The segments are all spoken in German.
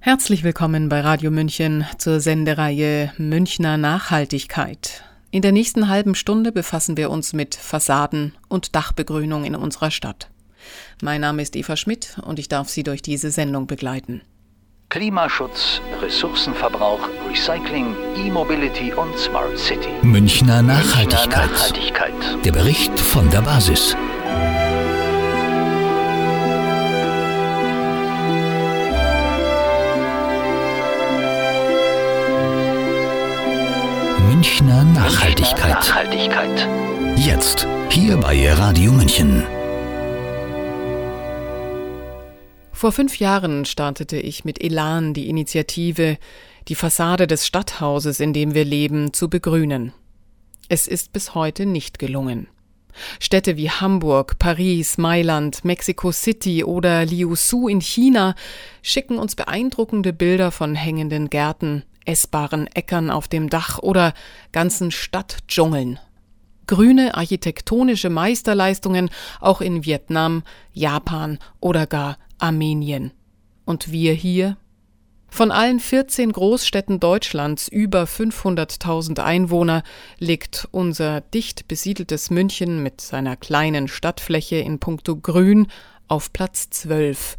Herzlich willkommen bei Radio München zur Sendereihe Münchner Nachhaltigkeit. In der nächsten halben Stunde befassen wir uns mit Fassaden und Dachbegrünung in unserer Stadt. Mein Name ist Eva Schmidt und ich darf Sie durch diese Sendung begleiten. Klimaschutz, Ressourcenverbrauch, Recycling, E-Mobility und Smart City. Münchner Nachhaltigkeit. Münchner Nachhaltigkeit. Der Bericht von der Basis. Münchner Nachhaltigkeit. Nachhaltigkeit. Jetzt, hier bei Radio München. Vor fünf Jahren startete ich mit Elan die Initiative, die Fassade des Stadthauses, in dem wir leben, zu begrünen. Es ist bis heute nicht gelungen. Städte wie Hamburg, Paris, Mailand, Mexico City oder Liuzhou in China schicken uns beeindruckende Bilder von hängenden Gärten, essbaren Äckern auf dem Dach oder ganzen Stadtdschungeln. Grüne architektonische Meisterleistungen auch in Vietnam, Japan oder gar Armenien. Und wir hier? Von allen 14 Großstädten Deutschlands über 500.000 Einwohner liegt unser dicht besiedeltes München mit seiner kleinen Stadtfläche in puncto Grün auf Platz 12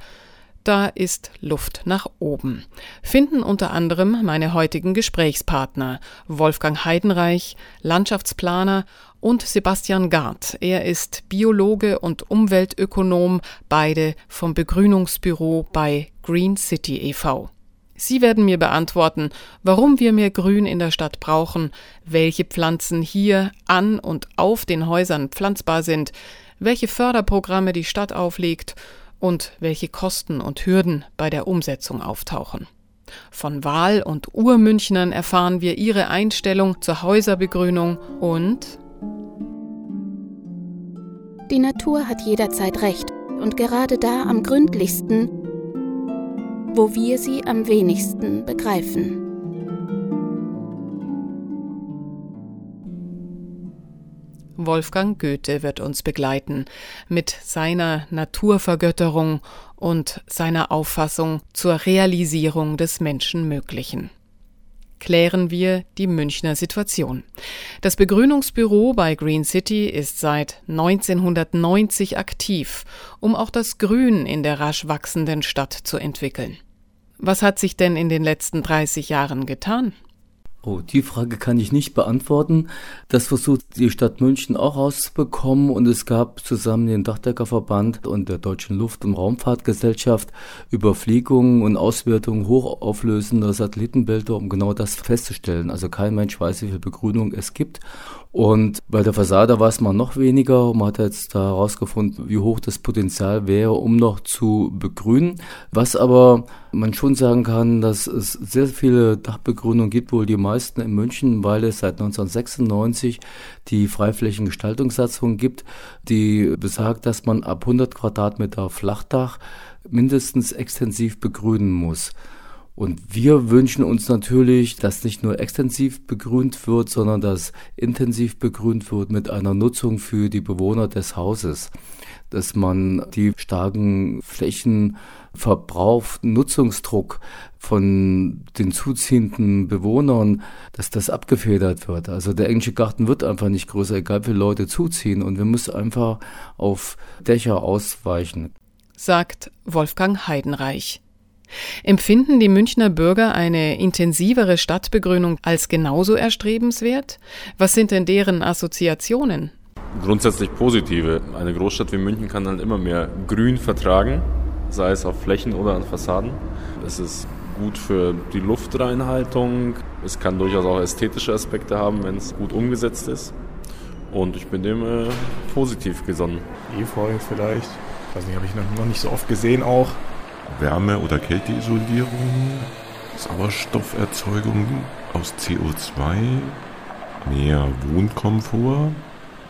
da ist Luft nach oben. Finden unter anderem meine heutigen Gesprächspartner Wolfgang Heidenreich, Landschaftsplaner und Sebastian Gard. Er ist Biologe und Umweltökonom, beide vom Begrünungsbüro bei Green City e.V. Sie werden mir beantworten, warum wir mehr Grün in der Stadt brauchen, welche Pflanzen hier an und auf den Häusern pflanzbar sind, welche Förderprogramme die Stadt auflegt und welche Kosten und Hürden bei der Umsetzung auftauchen. Von Wahl- und Urmünchnern erfahren wir ihre Einstellung zur Häuserbegrünung und Die Natur hat jederzeit recht und gerade da am gründlichsten, wo wir sie am wenigsten begreifen. Wolfgang Goethe wird uns begleiten mit seiner Naturvergötterung und seiner Auffassung zur Realisierung des Menschenmöglichen. Klären wir die Münchner Situation. Das Begrünungsbüro bei Green City ist seit 1990 aktiv, um auch das Grün in der rasch wachsenden Stadt zu entwickeln. Was hat sich denn in den letzten 30 Jahren getan? Oh, die Frage kann ich nicht beantworten. Das versucht die Stadt München auch rauszubekommen und es gab zusammen den Dachdeckerverband und der Deutschen Luft- und Raumfahrtgesellschaft Überfliegungen und Auswertungen hochauflösender Satellitenbilder, um genau das festzustellen. Also kein Mensch weiß, wie viel Begrünung es gibt und bei der Fassade weiß man noch weniger. Man hat jetzt da herausgefunden, wie hoch das Potenzial wäre, um noch zu begrünen. Was aber man schon sagen kann, dass es sehr viele Dachbegrünungen gibt, wohl die meisten in München, weil es seit 1996 die Freiflächengestaltungssatzung gibt, die besagt, dass man ab 100 Quadratmeter Flachdach mindestens extensiv begrünen muss. Und wir wünschen uns natürlich, dass nicht nur extensiv begrünt wird, sondern dass intensiv begrünt wird mit einer Nutzung für die Bewohner des Hauses. Dass man die starken Flächenverbrauch, Nutzungsdruck von den zuziehenden Bewohnern, dass das abgefedert wird. Also der englische Garten wird einfach nicht größer, egal wie Leute zuziehen. Und wir müssen einfach auf Dächer ausweichen. Sagt Wolfgang Heidenreich. Empfinden die Münchner Bürger eine intensivere Stadtbegrünung als genauso erstrebenswert? Was sind denn deren Assoziationen? Grundsätzlich positive. Eine Großstadt wie München kann halt immer mehr Grün vertragen, sei es auf Flächen oder an Fassaden. Es ist gut für die Luftreinhaltung. Es kann durchaus auch ästhetische Aspekte haben, wenn es gut umgesetzt ist. Und ich bin dem äh, positiv gesonnen. Efeu vielleicht. Ich weiß nicht, habe ich noch nicht so oft gesehen auch. Wärme- oder Kälteisolierung, Sauerstofferzeugung aus CO2, mehr Wohnkomfort.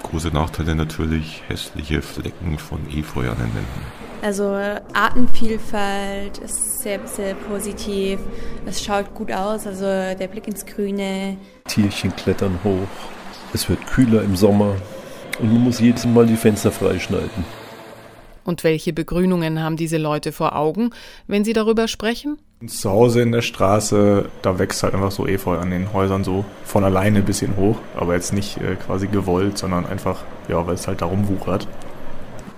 Große Nachteile natürlich hässliche Flecken von Efeu an den Wänden. Also Artenvielfalt ist sehr, sehr positiv. Es schaut gut aus, also der Blick ins Grüne. Tierchen klettern hoch. Es wird kühler im Sommer und man muss jedes Mal die Fenster freischneiden. Und welche Begrünungen haben diese Leute vor Augen, wenn sie darüber sprechen? Zu Hause in der Straße, da wächst halt einfach so Efeu an den Häusern so von alleine ein bisschen hoch, aber jetzt nicht äh, quasi gewollt, sondern einfach, ja, weil es halt darum wuchert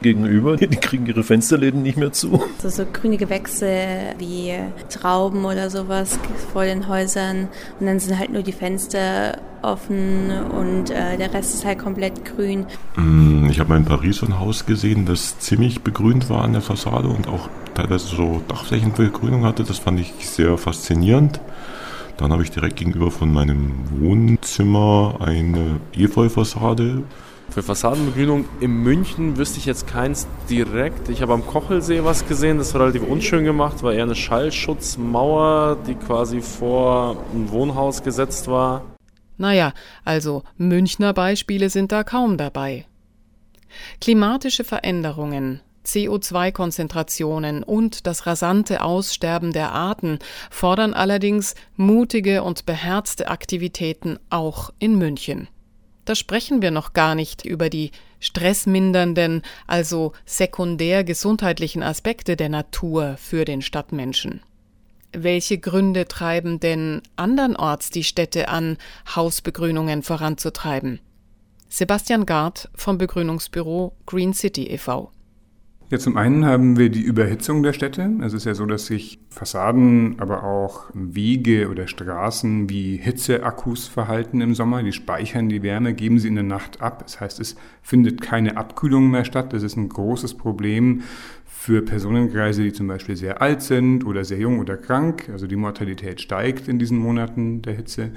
gegenüber. Die kriegen ihre Fensterläden nicht mehr zu. So, so grüne Gewächse wie Trauben oder sowas vor den Häusern und dann sind halt nur die Fenster offen und äh, der Rest ist halt komplett grün. Mm, habe mal in Paris so ein Haus gesehen, das ziemlich begrünt war an der Fassade und auch teilweise so Dachflächenbegrünung hatte. Das fand ich sehr faszinierend. Dann habe ich direkt gegenüber von meinem Wohnzimmer eine Efeu-Fassade für Fassadenbegrünung in München wüsste ich jetzt keins direkt. Ich habe am Kochelsee was gesehen, das war relativ unschön gemacht, war eher eine Schallschutzmauer, die quasi vor ein Wohnhaus gesetzt war. Naja, also Münchner Beispiele sind da kaum dabei. Klimatische Veränderungen, CO2-Konzentrationen und das rasante Aussterben der Arten fordern allerdings mutige und beherzte Aktivitäten auch in München. Da sprechen wir noch gar nicht über die stressmindernden, also sekundär gesundheitlichen Aspekte der Natur für den Stadtmenschen. Welche Gründe treiben denn andernorts die Städte an, Hausbegrünungen voranzutreiben? Sebastian Gard vom Begrünungsbüro Green City e.V. Ja, zum einen haben wir die Überhitzung der Städte. Es ist ja so, dass sich Fassaden, aber auch Wege oder Straßen wie Hitzeakkus verhalten im Sommer. Die speichern die Wärme, geben sie in der Nacht ab. Das heißt, es findet keine Abkühlung mehr statt. Das ist ein großes Problem für Personenkreise, die zum Beispiel sehr alt sind oder sehr jung oder krank. Also die Mortalität steigt in diesen Monaten der Hitze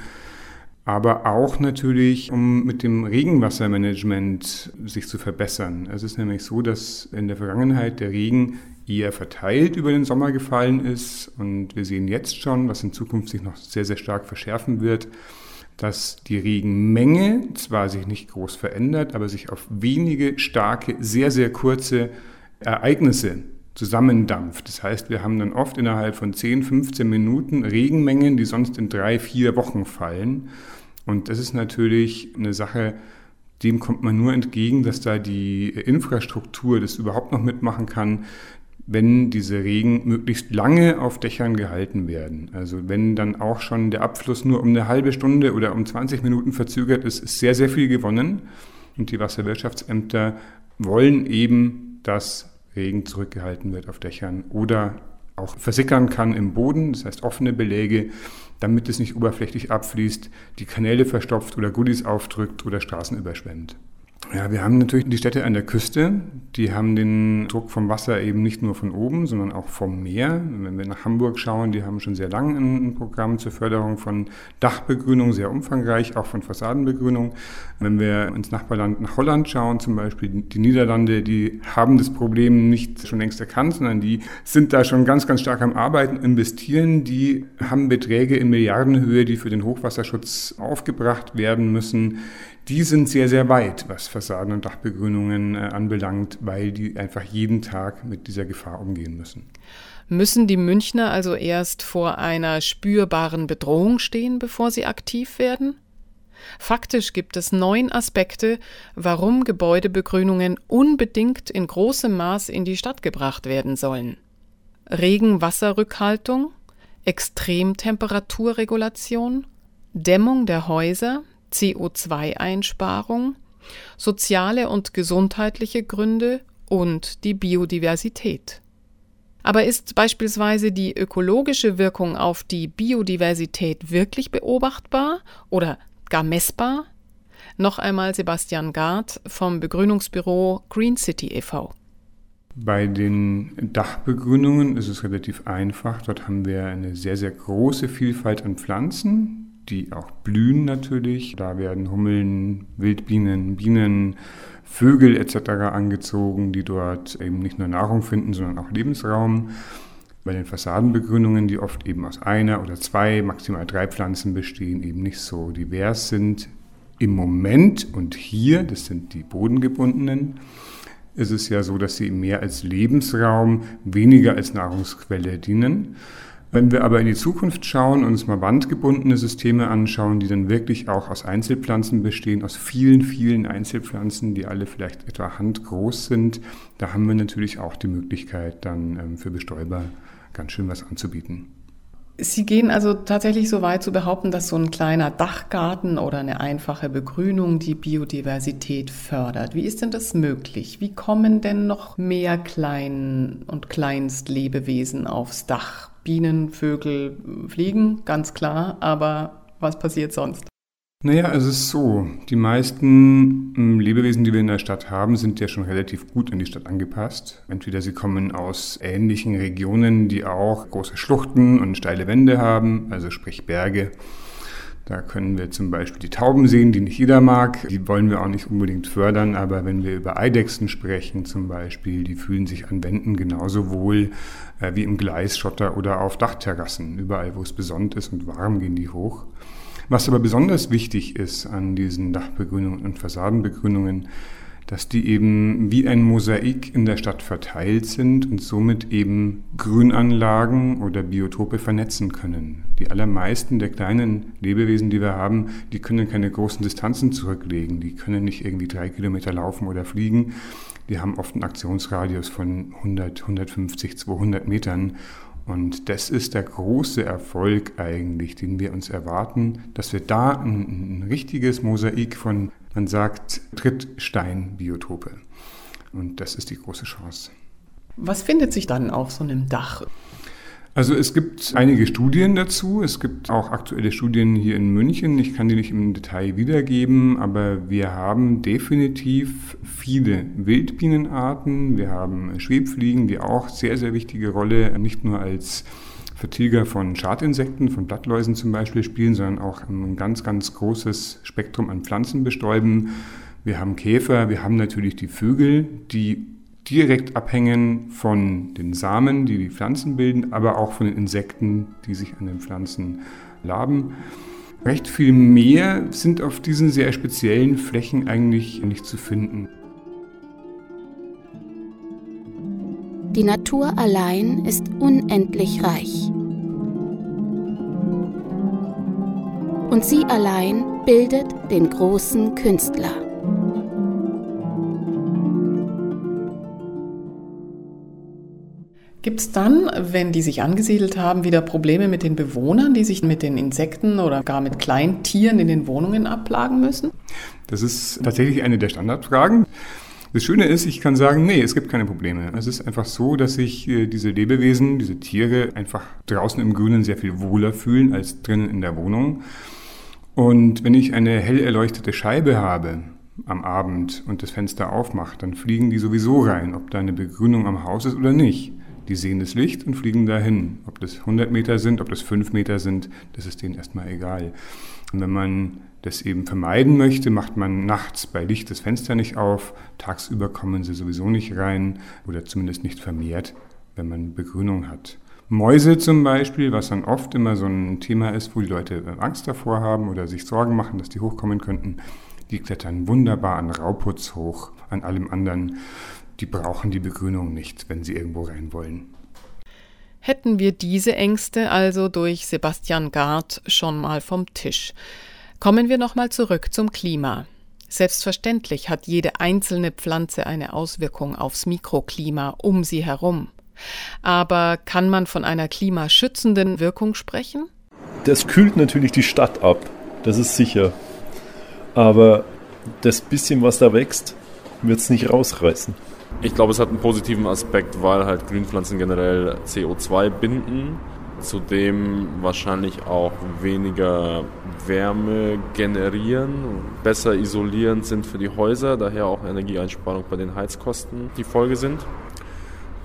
aber auch natürlich, um mit dem Regenwassermanagement sich zu verbessern. Es ist nämlich so, dass in der Vergangenheit der Regen eher verteilt über den Sommer gefallen ist und wir sehen jetzt schon, was in Zukunft sich noch sehr, sehr stark verschärfen wird, dass die Regenmenge zwar sich nicht groß verändert, aber sich auf wenige starke, sehr, sehr kurze Ereignisse zusammendampft. Das heißt, wir haben dann oft innerhalb von 10, 15 Minuten Regenmengen, die sonst in drei, vier Wochen fallen. Und das ist natürlich eine Sache, dem kommt man nur entgegen, dass da die Infrastruktur das überhaupt noch mitmachen kann, wenn diese Regen möglichst lange auf Dächern gehalten werden. Also wenn dann auch schon der Abfluss nur um eine halbe Stunde oder um 20 Minuten verzögert ist, ist sehr, sehr viel gewonnen. Und die Wasserwirtschaftsämter wollen eben, dass Regen zurückgehalten wird auf Dächern oder auch versickern kann im Boden, das heißt offene Beläge, damit es nicht oberflächlich abfließt, die Kanäle verstopft oder Goodies aufdrückt oder Straßen überschwemmt. Ja, wir haben natürlich die Städte an der Küste, die haben den Druck vom Wasser eben nicht nur von oben, sondern auch vom Meer. Wenn wir nach Hamburg schauen, die haben schon sehr lange ein Programm zur Förderung von Dachbegrünung, sehr umfangreich, auch von Fassadenbegrünung. Wenn wir ins Nachbarland nach Holland schauen, zum Beispiel die Niederlande, die haben das Problem nicht schon längst erkannt, sondern die sind da schon ganz, ganz stark am Arbeiten, investieren. Die haben Beträge in Milliardenhöhe, die für den Hochwasserschutz aufgebracht werden müssen die sind sehr, sehr weit, was Fassaden- und Dachbegrünungen äh, anbelangt, weil die einfach jeden Tag mit dieser Gefahr umgehen müssen. Müssen die Münchner also erst vor einer spürbaren Bedrohung stehen, bevor sie aktiv werden? Faktisch gibt es neun Aspekte, warum Gebäudebegrünungen unbedingt in großem Maß in die Stadt gebracht werden sollen. Regenwasserrückhaltung, Extremtemperaturregulation, Dämmung der Häuser, CO2-Einsparung, soziale und gesundheitliche Gründe und die Biodiversität. Aber ist beispielsweise die ökologische Wirkung auf die Biodiversität wirklich beobachtbar oder gar messbar? Noch einmal Sebastian Gard vom Begrünungsbüro Green City e.V. Bei den Dachbegrünungen ist es relativ einfach. Dort haben wir eine sehr, sehr große Vielfalt an Pflanzen, die auch blühen natürlich. Da werden Hummeln, Wildbienen, Bienen, Vögel etc. angezogen, die dort eben nicht nur Nahrung finden, sondern auch Lebensraum. Bei den Fassadenbegrünungen, die oft eben aus einer oder zwei, maximal drei Pflanzen bestehen, eben nicht so divers sind. Im Moment und hier, das sind die bodengebundenen, ist es ja so, dass sie mehr als Lebensraum, weniger als Nahrungsquelle dienen. Wenn wir aber in die Zukunft schauen und uns mal wandgebundene Systeme anschauen, die dann wirklich auch aus Einzelpflanzen bestehen, aus vielen, vielen Einzelpflanzen, die alle vielleicht etwa handgroß sind, da haben wir natürlich auch die Möglichkeit, dann ähm, für Bestäuber ganz schön was anzubieten. Sie gehen also tatsächlich so weit zu behaupten, dass so ein kleiner Dachgarten oder eine einfache Begrünung die Biodiversität fördert. Wie ist denn das möglich? Wie kommen denn noch mehr Klein- und Kleinstlebewesen aufs Dach? Bienen, Vögel, Fliegen, ganz klar, aber was passiert sonst? Naja, es ist so. Die meisten hm, Lebewesen, die wir in der Stadt haben, sind ja schon relativ gut an die Stadt angepasst. Entweder sie kommen aus ähnlichen Regionen, die auch große Schluchten und steile Wände haben, also sprich Berge. Da können wir zum Beispiel die Tauben sehen, die nicht jeder mag. Die wollen wir auch nicht unbedingt fördern, aber wenn wir über Eidechsen sprechen zum Beispiel, die fühlen sich an Wänden genauso wohl äh, wie im Gleisschotter oder auf Dachterrassen. Überall, wo es besonnt ist und warm, gehen die hoch. Was aber besonders wichtig ist an diesen Dachbegrünungen und Fassadenbegrünungen, dass die eben wie ein Mosaik in der Stadt verteilt sind und somit eben Grünanlagen oder Biotope vernetzen können. Die allermeisten der kleinen Lebewesen, die wir haben, die können keine großen Distanzen zurücklegen. Die können nicht irgendwie drei Kilometer laufen oder fliegen. Die haben oft einen Aktionsradius von 100, 150, 200 Metern und das ist der große Erfolg eigentlich, den wir uns erwarten, dass wir da ein, ein richtiges Mosaik von, man sagt, Trittsteinbiotope. Und das ist die große Chance. Was findet sich dann auf so einem Dach? Also es gibt einige Studien dazu. Es gibt auch aktuelle Studien hier in München. Ich kann die nicht im Detail wiedergeben, aber wir haben definitiv viele Wildbienenarten. Wir haben Schwebfliegen, die auch sehr, sehr wichtige Rolle nicht nur als Vertilger von Schadinsekten, von Blattläusen zum Beispiel spielen, sondern auch ein ganz, ganz großes Spektrum an Pflanzen bestäuben. Wir haben Käfer, wir haben natürlich die Vögel, die direkt abhängen von den Samen, die die Pflanzen bilden, aber auch von den Insekten, die sich an den Pflanzen laben. Recht viel mehr sind auf diesen sehr speziellen Flächen eigentlich nicht zu finden. Die Natur allein ist unendlich reich. Und sie allein bildet den großen Künstler. Gibt es dann, wenn die sich angesiedelt haben, wieder Probleme mit den Bewohnern, die sich mit den Insekten oder gar mit Kleintieren in den Wohnungen abplagen müssen? Das ist tatsächlich eine der Standardfragen. Das Schöne ist, ich kann sagen, nee, es gibt keine Probleme. Es ist einfach so, dass sich äh, diese Lebewesen, diese Tiere einfach draußen im Grünen sehr viel wohler fühlen als drinnen in der Wohnung. Und wenn ich eine hell erleuchtete Scheibe habe am Abend und das Fenster aufmache, dann fliegen die sowieso rein, ob da eine Begrünung am Haus ist oder nicht. Die sehen das Licht und fliegen dahin. Ob das 100 Meter sind, ob das 5 Meter sind, das ist denen erstmal egal. Und wenn man das eben vermeiden möchte, macht man nachts bei Licht das Fenster nicht auf. Tagsüber kommen sie sowieso nicht rein oder zumindest nicht vermehrt, wenn man Begrünung hat. Mäuse zum Beispiel, was dann oft immer so ein Thema ist, wo die Leute Angst davor haben oder sich Sorgen machen, dass die hochkommen könnten, die klettern wunderbar an Rauputz hoch, an allem anderen die brauchen die Begrünung nicht, wenn sie irgendwo rein wollen. Hätten wir diese Ängste also durch Sebastian Gard schon mal vom Tisch. Kommen wir nochmal zurück zum Klima. Selbstverständlich hat jede einzelne Pflanze eine Auswirkung aufs Mikroklima um sie herum. Aber kann man von einer klimaschützenden Wirkung sprechen? Das kühlt natürlich die Stadt ab, das ist sicher. Aber das bisschen, was da wächst, wird es nicht rausreißen. Ich glaube, es hat einen positiven Aspekt, weil halt Grünpflanzen generell CO2 binden, zudem wahrscheinlich auch weniger Wärme generieren, besser isolierend sind für die Häuser, daher auch Energieeinsparung bei den Heizkosten die Folge sind.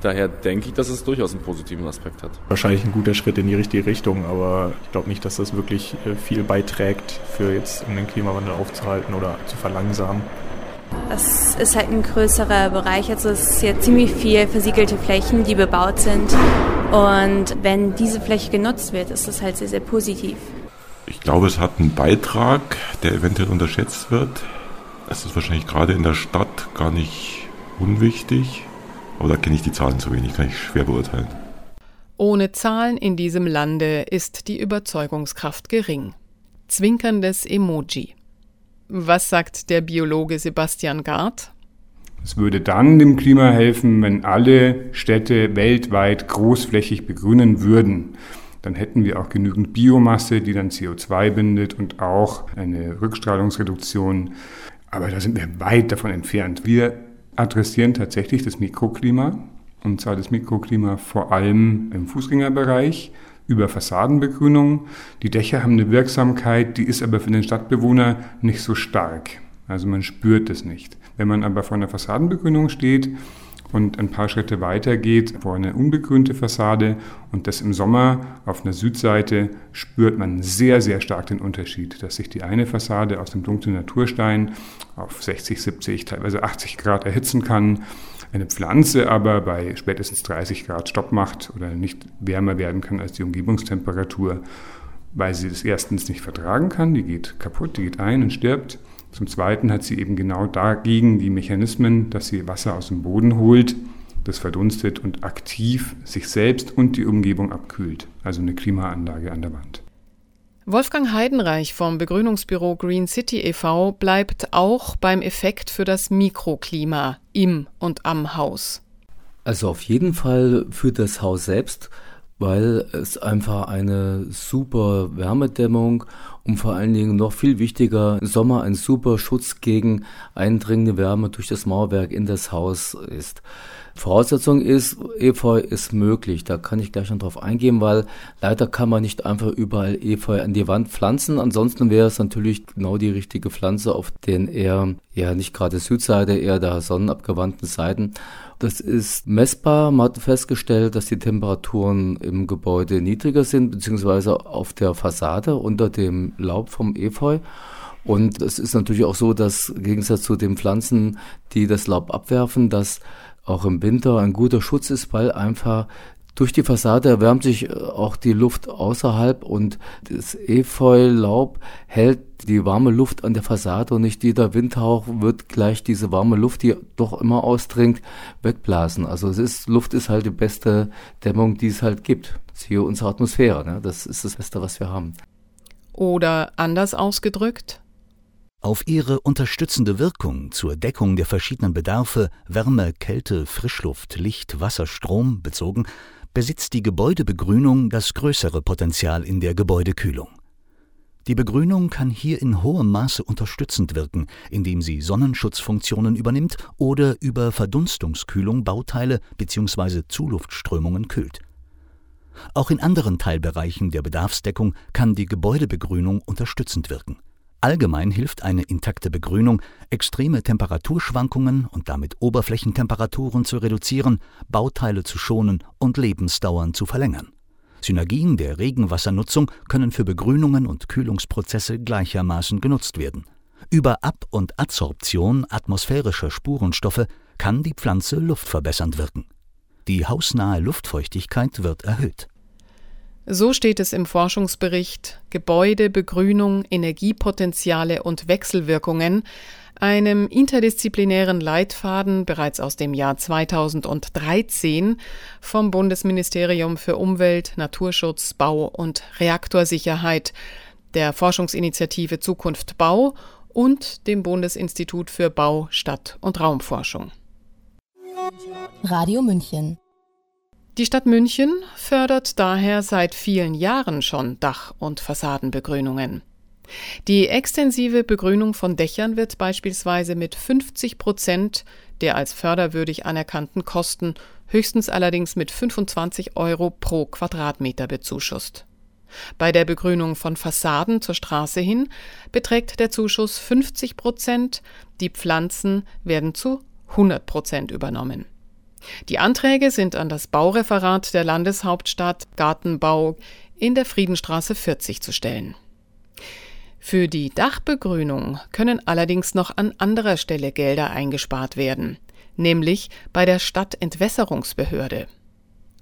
Daher denke ich, dass es durchaus einen positiven Aspekt hat. Wahrscheinlich ein guter Schritt in die richtige Richtung, aber ich glaube nicht, dass das wirklich äh, viel beiträgt, für jetzt um den Klimawandel aufzuhalten oder zu verlangsamen. Es ist halt ein größerer Bereich, also es ist ja ziemlich viel versiegelte Flächen, die bebaut sind. Und wenn diese Fläche genutzt wird, ist das halt sehr, sehr positiv. Ich glaube, es hat einen Beitrag, der eventuell unterschätzt wird. Es ist wahrscheinlich gerade in der Stadt gar nicht unwichtig, aber da kenne ich die Zahlen zu wenig, kann ich schwer beurteilen. Ohne Zahlen in diesem Lande ist die Überzeugungskraft gering. Zwinkerndes Emoji. Was sagt der Biologe Sebastian Gard? Es würde dann dem Klima helfen, wenn alle Städte weltweit großflächig begrünen würden. dann hätten wir auch genügend Biomasse, die dann CO2 bindet und auch eine Rückstrahlungsreduktion. Aber da sind wir weit davon entfernt. Wir adressieren tatsächlich das Mikroklima, und zwar das Mikroklima vor allem im Fußgängerbereich über Fassadenbegrünung. Die Dächer haben eine Wirksamkeit, die ist aber für den Stadtbewohner nicht so stark. Also man spürt es nicht. Wenn man aber vor einer Fassadenbegrünung steht und ein paar Schritte weiter geht vor eine unbegrünte Fassade und das im Sommer auf einer Südseite spürt man sehr, sehr stark den Unterschied, dass sich die eine Fassade aus dem dunklen Naturstein auf 60, 70, teilweise 80 Grad erhitzen kann eine Pflanze aber bei spätestens 30 Grad Stopp macht oder nicht wärmer werden kann als die Umgebungstemperatur, weil sie das erstens nicht vertragen kann, die geht kaputt, die geht ein und stirbt. Zum Zweiten hat sie eben genau dagegen die Mechanismen, dass sie Wasser aus dem Boden holt, das verdunstet und aktiv sich selbst und die Umgebung abkühlt, also eine Klimaanlage an der Wand. Wolfgang Heidenreich vom Begrünungsbüro Green City e.V. bleibt auch beim Effekt für das Mikroklima im und am Haus. Also auf jeden Fall für das Haus selbst, weil es einfach eine super Wärmedämmung und vor allen Dingen noch viel wichtiger, im Sommer ein super Schutz gegen eindringende Wärme durch das Mauerwerk in das Haus ist. Voraussetzung ist, Efeu ist möglich. Da kann ich gleich noch drauf eingehen, weil leider kann man nicht einfach überall Efeu an die Wand pflanzen. Ansonsten wäre es natürlich genau die richtige Pflanze auf den eher, ja nicht gerade Südseite, eher der sonnenabgewandten Seiten. Das ist messbar. Man hat festgestellt, dass die Temperaturen im Gebäude niedriger sind, beziehungsweise auf der Fassade unter dem Laub vom Efeu. Und es ist natürlich auch so, dass im Gegensatz zu den Pflanzen, die das Laub abwerfen, dass auch im Winter ein guter Schutz ist, weil einfach durch die Fassade erwärmt sich äh, auch die Luft außerhalb und das Efeulaub hält die warme Luft an der Fassade und nicht jeder Windhauch wird gleich diese warme Luft, die doch immer ausdringt, wegblasen. Also es ist, Luft ist halt die beste Dämmung, die es halt gibt. Siehe unsere Atmosphäre, ne? das ist das Beste, was wir haben. Oder anders ausgedrückt, auf ihre unterstützende Wirkung zur Deckung der verschiedenen Bedarfe Wärme, Kälte, Frischluft, Licht, Wasser, Strom bezogen, besitzt die Gebäudebegrünung das größere Potenzial in der Gebäudekühlung. Die Begrünung kann hier in hohem Maße unterstützend wirken, indem sie Sonnenschutzfunktionen übernimmt oder über Verdunstungskühlung Bauteile bzw. Zuluftströmungen kühlt. Auch in anderen Teilbereichen der Bedarfsdeckung kann die Gebäudebegrünung unterstützend wirken Allgemein hilft eine intakte Begrünung, extreme Temperaturschwankungen und damit Oberflächentemperaturen zu reduzieren, Bauteile zu schonen und Lebensdauern zu verlängern. Synergien der Regenwassernutzung können für Begrünungen und Kühlungsprozesse gleichermaßen genutzt werden. Über Ab- und Adsorption atmosphärischer Spurenstoffe kann die Pflanze luftverbessernd wirken. Die hausnahe Luftfeuchtigkeit wird erhöht so steht es im Forschungsbericht Gebäude, Begrünung, Energiepotenziale und Wechselwirkungen, einem interdisziplinären Leitfaden bereits aus dem Jahr 2013 vom Bundesministerium für Umwelt, Naturschutz, Bau und Reaktorsicherheit, der Forschungsinitiative Zukunft Bau und dem Bundesinstitut für Bau, Stadt und Raumforschung. Radio München die Stadt München fördert daher seit vielen Jahren schon Dach- und Fassadenbegrünungen. Die extensive Begrünung von Dächern wird beispielsweise mit 50 Prozent der als förderwürdig anerkannten Kosten, höchstens allerdings mit 25 Euro pro Quadratmeter bezuschusst. Bei der Begrünung von Fassaden zur Straße hin beträgt der Zuschuss 50 Prozent, die Pflanzen werden zu 100 Prozent übernommen. Die Anträge sind an das Baureferat der Landeshauptstadt Gartenbau in der Friedenstraße 40 zu stellen. Für die Dachbegrünung können allerdings noch an anderer Stelle Gelder eingespart werden, nämlich bei der Stadtentwässerungsbehörde.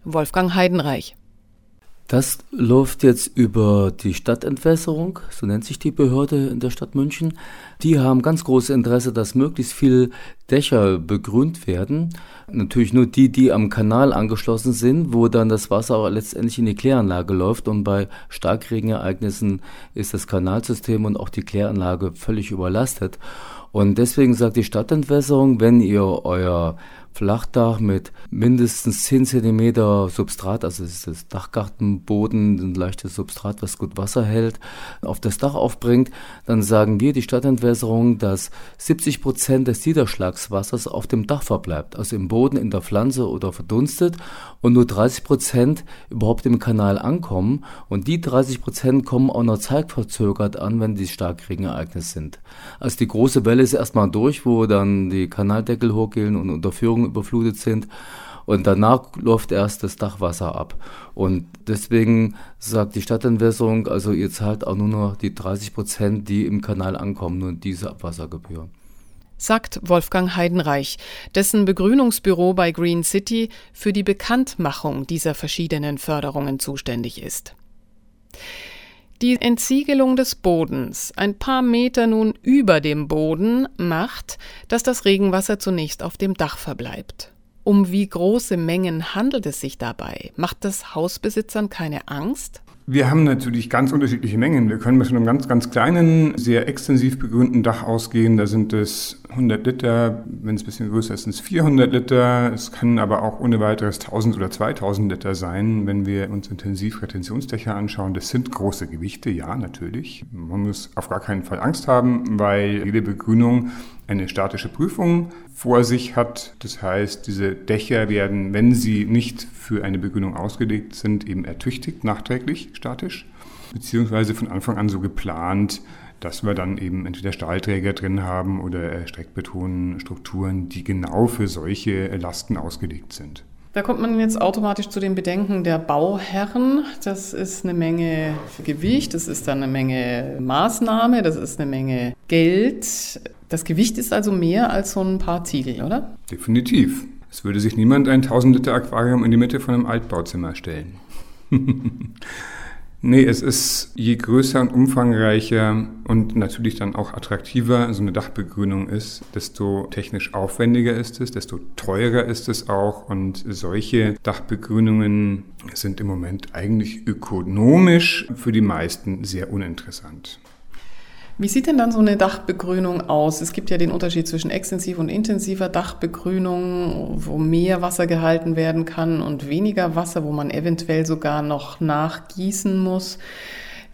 Wolfgang Heidenreich das läuft jetzt über die Stadtentwässerung, so nennt sich die Behörde in der Stadt München. Die haben ganz großes Interesse, dass möglichst viele Dächer begrünt werden. Natürlich nur die, die am Kanal angeschlossen sind, wo dann das Wasser auch letztendlich in die Kläranlage läuft. Und bei Starkregenereignissen ist das Kanalsystem und auch die Kläranlage völlig überlastet. Und deswegen sagt die Stadtentwässerung, wenn ihr euer Flachdach mit mindestens 10 cm Substrat, also das ist das Dachgartenboden, ein leichtes Substrat, was gut Wasser hält, auf das Dach aufbringt, dann sagen wir, die Stadtentwässerung, dass 70 Prozent des Niederschlagswassers auf dem Dach verbleibt, also im Boden, in der Pflanze oder verdunstet und nur 30 Prozent überhaupt im Kanal ankommen und die 30 Prozent kommen auch noch zeitverzögert an, wenn die Starkregenereignisse sind. Also die große Welle ist erstmal durch, wo dann die Kanaldeckel hochgehen und Unterführungen überflutet sind. Und danach läuft erst das Dachwasser ab. Und deswegen sagt die Stadtentwässerung, also ihr zahlt auch nur noch die 30 Prozent, die im Kanal ankommen, nur diese Abwassergebühr. Sagt Wolfgang Heidenreich, dessen Begrünungsbüro bei Green City für die Bekanntmachung dieser verschiedenen Förderungen zuständig ist. Die Entsiegelung des Bodens, ein paar Meter nun über dem Boden, macht, dass das Regenwasser zunächst auf dem Dach verbleibt. Um wie große Mengen handelt es sich dabei? Macht das Hausbesitzern keine Angst? Wir haben natürlich ganz unterschiedliche Mengen. Wir können mit einem ganz, ganz kleinen, sehr extensiv begrünten Dach ausgehen. Da sind es 100 Liter, wenn es ein bisschen größer ist, sind es 400 Liter. Es können aber auch ohne weiteres 1000 oder 2000 Liter sein, wenn wir uns intensiv Retentionsdächer anschauen. Das sind große Gewichte, ja, natürlich. Man muss auf gar keinen Fall Angst haben, weil jede Begrünung eine statische Prüfung vor sich hat. Das heißt, diese Dächer werden, wenn sie nicht für eine Begrünung ausgelegt sind, eben ertüchtigt, nachträglich statisch, beziehungsweise von Anfang an so geplant, dass wir dann eben entweder Stahlträger drin haben oder Streckbetonstrukturen, die genau für solche Lasten ausgelegt sind. Da kommt man jetzt automatisch zu den Bedenken der Bauherren. Das ist eine Menge Gewicht, das ist dann eine Menge Maßnahme, das ist eine Menge Geld. Das Gewicht ist also mehr als so ein paar Ziegel, oder? Definitiv. Es würde sich niemand ein 1000 Liter Aquarium in die Mitte von einem Altbauzimmer stellen. nee, es ist je größer und umfangreicher und natürlich dann auch attraktiver so eine Dachbegrünung ist, desto technisch aufwendiger ist es, desto teurer ist es auch. Und solche Dachbegrünungen sind im Moment eigentlich ökonomisch für die meisten sehr uninteressant. Wie sieht denn dann so eine Dachbegrünung aus? Es gibt ja den Unterschied zwischen extensiv und intensiver Dachbegrünung, wo mehr Wasser gehalten werden kann und weniger Wasser, wo man eventuell sogar noch nachgießen muss.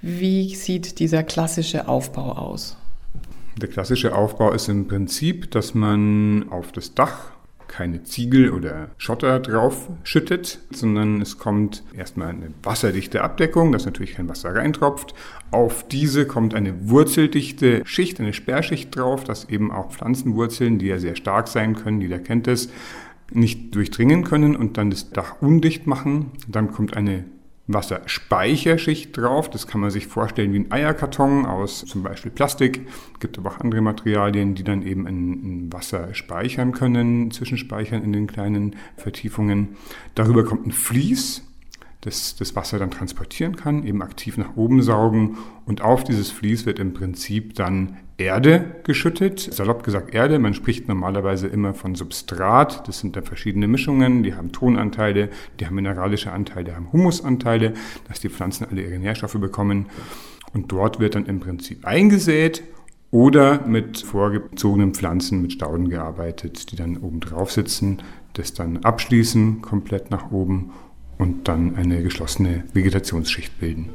Wie sieht dieser klassische Aufbau aus? Der klassische Aufbau ist im Prinzip, dass man auf das Dach keine Ziegel oder Schotter drauf schüttet, sondern es kommt erstmal eine wasserdichte Abdeckung, dass natürlich kein Wasser reintropft. Auf diese kommt eine wurzeldichte Schicht, eine Sperrschicht drauf, dass eben auch Pflanzenwurzeln, die ja sehr stark sein können, jeder kennt es, nicht durchdringen können und dann das Dach undicht machen. Dann kommt eine Wasserspeicherschicht drauf. Das kann man sich vorstellen wie ein Eierkarton aus zum Beispiel Plastik. Es gibt aber auch andere Materialien, die dann eben in, Wasser speichern können, zwischenspeichern in den kleinen Vertiefungen. Darüber kommt ein Vlies das, das Wasser dann transportieren kann, eben aktiv nach oben saugen. Und auf dieses Vlies wird im Prinzip dann Erde geschüttet. Salopp gesagt Erde, man spricht normalerweise immer von Substrat. Das sind da verschiedene Mischungen, die haben Tonanteile, die haben mineralische Anteile, die haben Humusanteile, dass die Pflanzen alle ihre Nährstoffe bekommen. Und dort wird dann im Prinzip eingesät oder mit vorgezogenen Pflanzen, mit Stauden gearbeitet, die dann oben drauf sitzen, das dann abschließen, komplett nach oben und dann eine geschlossene Vegetationsschicht bilden.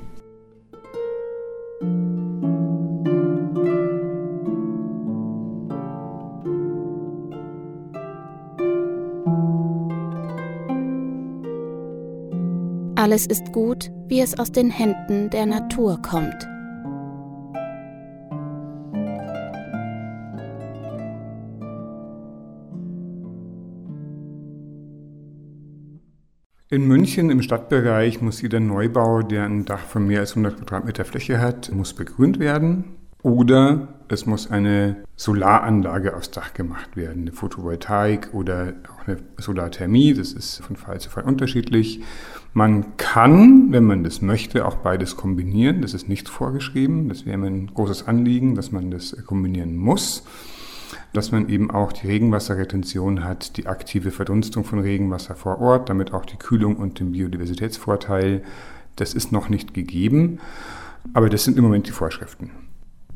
Alles ist gut, wie es aus den Händen der Natur kommt. In München im Stadtbereich muss jeder Neubau, der ein Dach von mehr als 100 Quadratmeter Fläche hat, muss begrünt werden. Oder es muss eine Solaranlage aufs Dach gemacht werden, eine Photovoltaik oder auch eine Solarthermie. Das ist von Fall zu Fall unterschiedlich. Man kann, wenn man das möchte, auch beides kombinieren. Das ist nicht vorgeschrieben. Das wäre mir ein großes Anliegen, dass man das kombinieren muss dass man eben auch die Regenwasserretention hat, die aktive Verdunstung von Regenwasser vor Ort, damit auch die Kühlung und den Biodiversitätsvorteil. Das ist noch nicht gegeben, aber das sind im Moment die Vorschriften.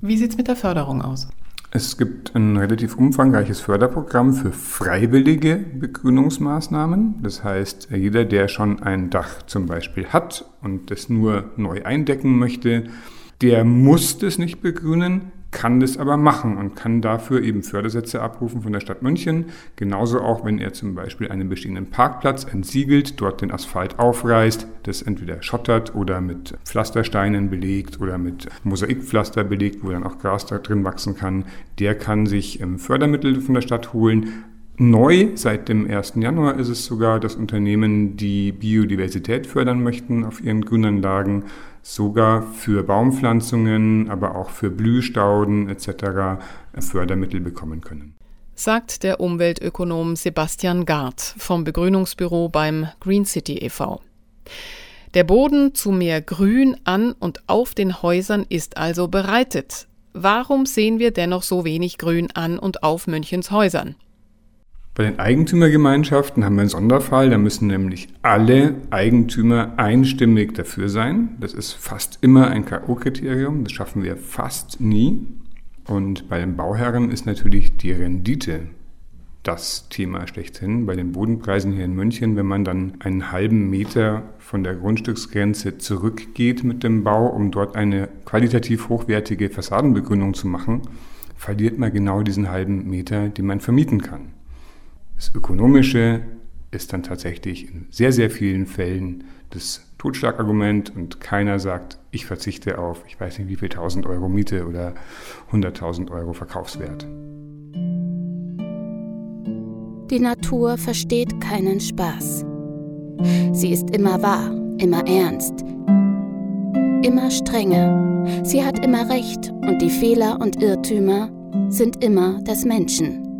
Wie sieht es mit der Förderung aus? Es gibt ein relativ umfangreiches Förderprogramm für freiwillige Begrünungsmaßnahmen. Das heißt, jeder, der schon ein Dach zum Beispiel hat und das nur neu eindecken möchte, der muss das nicht begrünen, kann das aber machen und kann dafür eben Fördersätze abrufen von der Stadt München. Genauso auch, wenn er zum Beispiel einen bestehenden Parkplatz entsiegelt, dort den Asphalt aufreißt, das entweder schottert oder mit Pflastersteinen belegt oder mit Mosaikpflaster belegt, wo dann auch Gras da drin wachsen kann. Der kann sich ähm, Fördermittel von der Stadt holen. Neu seit dem 1. Januar ist es sogar, dass Unternehmen, die Biodiversität fördern möchten auf ihren Grünanlagen, sogar für Baumpflanzungen, aber auch für Blühstauden etc. Fördermittel bekommen können. Sagt der Umweltökonom Sebastian Gard vom Begrünungsbüro beim Green City e.V. Der Boden zu mehr Grün an und auf den Häusern ist also bereitet. Warum sehen wir dennoch so wenig Grün an und auf Münchens Häusern? Bei den Eigentümergemeinschaften haben wir einen Sonderfall, da müssen nämlich alle Eigentümer einstimmig dafür sein. Das ist fast immer ein K.O.-Kriterium, das schaffen wir fast nie. Und bei den Bauherren ist natürlich die Rendite das Thema schlechthin. Bei den Bodenpreisen hier in München, wenn man dann einen halben Meter von der Grundstücksgrenze zurückgeht mit dem Bau, um dort eine qualitativ hochwertige Fassadenbegrünung zu machen, verliert man genau diesen halben Meter, den man vermieten kann. Das Ökonomische ist dann tatsächlich in sehr, sehr vielen Fällen das Totschlagargument und keiner sagt, ich verzichte auf, ich weiß nicht wie viel 1000 Euro Miete oder 100.000 Euro Verkaufswert. Die Natur versteht keinen Spaß. Sie ist immer wahr, immer ernst, immer strenge. Sie hat immer Recht und die Fehler und Irrtümer sind immer des Menschen.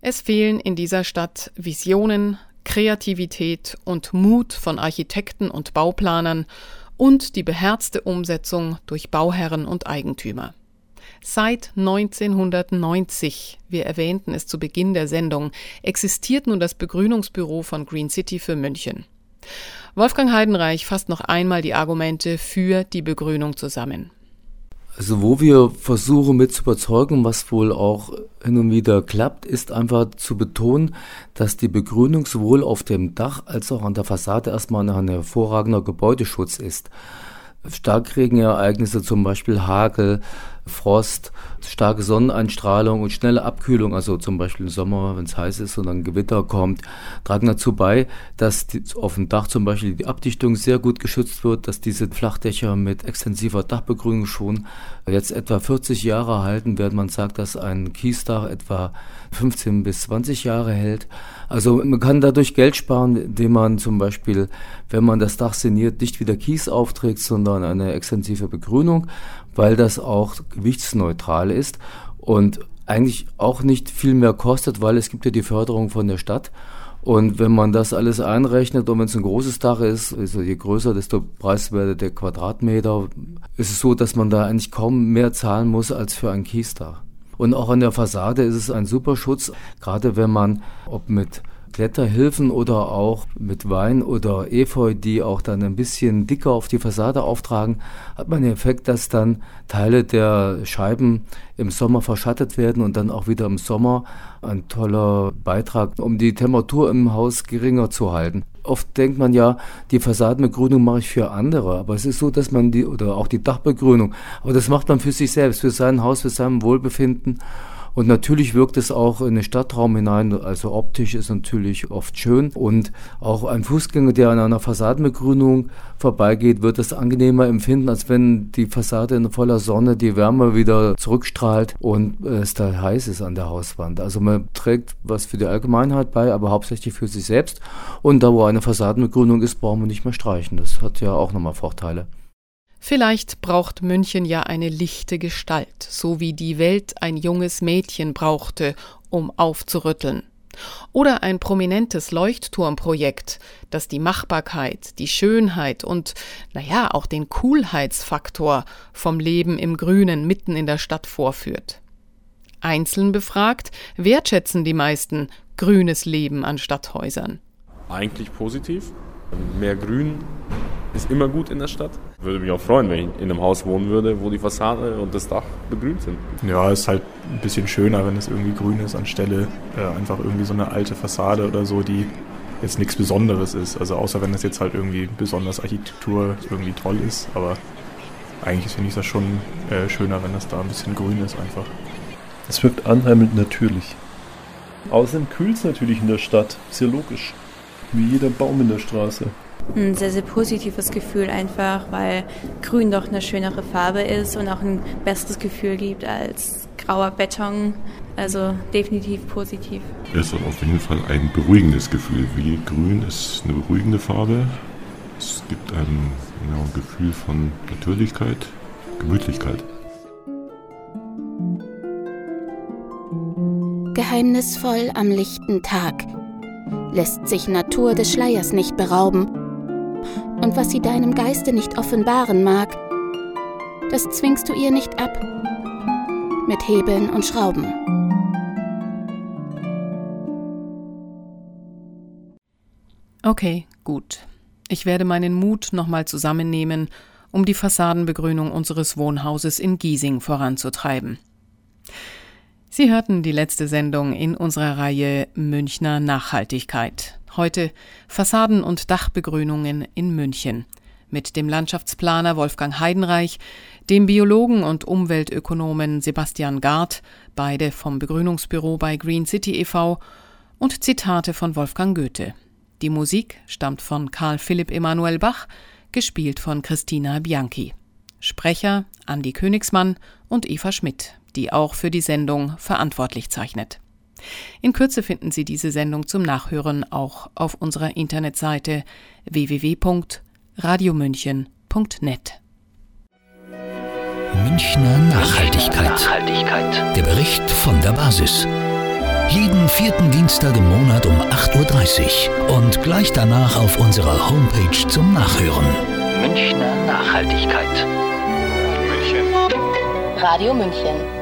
Es fehlen in dieser Stadt Visionen, Kreativität und Mut von Architekten und Bauplanern und die beherzte Umsetzung durch Bauherren und Eigentümer. Seit 1990, wir erwähnten es zu Beginn der Sendung, existiert nun das Begrünungsbüro von Green City für München. Wolfgang Heidenreich fasst noch einmal die Argumente für die Begrünung zusammen. Also wo wir versuchen mit zu überzeugen, was wohl auch hin und wieder klappt, ist einfach zu betonen, dass die Begrünung sowohl auf dem Dach als auch an der Fassade erstmal ein hervorragender Gebäudeschutz ist. Starkregenereignisse, zum Beispiel Hagel, Frost, starke Sonneneinstrahlung und schnelle Abkühlung, also zum Beispiel im Sommer, wenn es heiß ist und dann Gewitter kommt, tragen dazu bei, dass die, auf dem Dach zum Beispiel die Abdichtung sehr gut geschützt wird, dass diese Flachdächer mit extensiver Dachbegrünung schon jetzt etwa 40 Jahre halten, während man sagt, dass ein Kiesdach etwa 15 bis 20 Jahre hält. Also man kann dadurch Geld sparen, indem man zum Beispiel, wenn man das Dach saniert, nicht wieder Kies aufträgt, sondern eine extensive Begrünung, weil das auch gewichtsneutral ist und eigentlich auch nicht viel mehr kostet, weil es gibt ja die Förderung von der Stadt. Und wenn man das alles einrechnet und wenn es ein großes Dach ist, also je größer, desto preiswerter der Quadratmeter, ist es so, dass man da eigentlich kaum mehr zahlen muss als für ein Kiesdach. Und auch an der Fassade ist es ein super Schutz, gerade wenn man, ob mit Kletterhilfen oder auch mit Wein oder Efeu, die auch dann ein bisschen dicker auf die Fassade auftragen, hat man den Effekt, dass dann Teile der Scheiben im Sommer verschattet werden und dann auch wieder im Sommer ein toller Beitrag, um die Temperatur im Haus geringer zu halten. Oft denkt man ja, die Fassadenbegrünung mache ich für andere, aber es ist so, dass man die, oder auch die Dachbegrünung, aber das macht man für sich selbst, für sein Haus, für sein Wohlbefinden. Und natürlich wirkt es auch in den Stadtraum hinein, also optisch ist natürlich oft schön. Und auch ein Fußgänger, der an einer Fassadenbegrünung vorbeigeht, wird es angenehmer empfinden, als wenn die Fassade in voller Sonne die Wärme wieder zurückstrahlt und es da heiß ist an der Hauswand. Also man trägt was für die Allgemeinheit bei, aber hauptsächlich für sich selbst. Und da, wo eine Fassadenbegrünung ist, brauchen wir nicht mehr streichen. Das hat ja auch nochmal Vorteile. Vielleicht braucht München ja eine lichte Gestalt, so wie die Welt ein junges Mädchen brauchte, um aufzurütteln. Oder ein prominentes Leuchtturmprojekt, das die Machbarkeit, die Schönheit und, naja, auch den Coolheitsfaktor vom Leben im Grünen mitten in der Stadt vorführt. Einzeln befragt, wertschätzen die meisten grünes Leben an Stadthäusern. Eigentlich positiv. Mehr Grün ist immer gut in der Stadt. Würde mich auch freuen, wenn ich in einem Haus wohnen würde, wo die Fassade und das Dach begrünt sind. Ja, ist halt ein bisschen schöner, wenn es irgendwie grün ist, anstelle äh, einfach irgendwie so eine alte Fassade oder so, die jetzt nichts Besonderes ist. Also außer wenn es jetzt halt irgendwie besonders Architektur irgendwie toll ist, aber eigentlich finde ich das schon äh, schöner, wenn das da ein bisschen grün ist einfach. Es wirkt anheimelnd natürlich. Außerdem kühlt es natürlich in der Stadt, ist ja logisch. Wie jeder Baum in der Straße. Ein sehr, sehr positives Gefühl einfach, weil Grün doch eine schönere Farbe ist und auch ein besseres Gefühl gibt als grauer Beton. Also definitiv positiv. Es hat auf jeden Fall ein beruhigendes Gefühl. Wie grün ist eine beruhigende Farbe. Es gibt ein genau, Gefühl von Natürlichkeit, Gemütlichkeit. Geheimnisvoll am lichten Tag lässt sich Natur des Schleiers nicht berauben. Und was sie deinem Geiste nicht offenbaren mag, das zwingst du ihr nicht ab. Mit Hebeln und Schrauben. Okay, gut. Ich werde meinen Mut nochmal zusammennehmen, um die Fassadenbegrünung unseres Wohnhauses in Giesing voranzutreiben. Sie hörten die letzte Sendung in unserer Reihe Münchner Nachhaltigkeit. Heute Fassaden- und Dachbegrünungen in München mit dem Landschaftsplaner Wolfgang Heidenreich, dem Biologen und Umweltökonomen Sebastian Gard, beide vom Begrünungsbüro bei Green City e.V. und Zitate von Wolfgang Goethe. Die Musik stammt von Karl Philipp Emanuel Bach, gespielt von Christina Bianchi. Sprecher Andi Königsmann und Eva Schmidt die auch für die Sendung verantwortlich zeichnet. In Kürze finden Sie diese Sendung zum Nachhören auch auf unserer Internetseite www.radiomünchen.net. Münchner Nachhaltigkeit. Nachhaltigkeit. Der Bericht von der Basis. Jeden vierten Dienstag im Monat um 8.30 Uhr und gleich danach auf unserer Homepage zum Nachhören. Münchner Nachhaltigkeit. Radio München.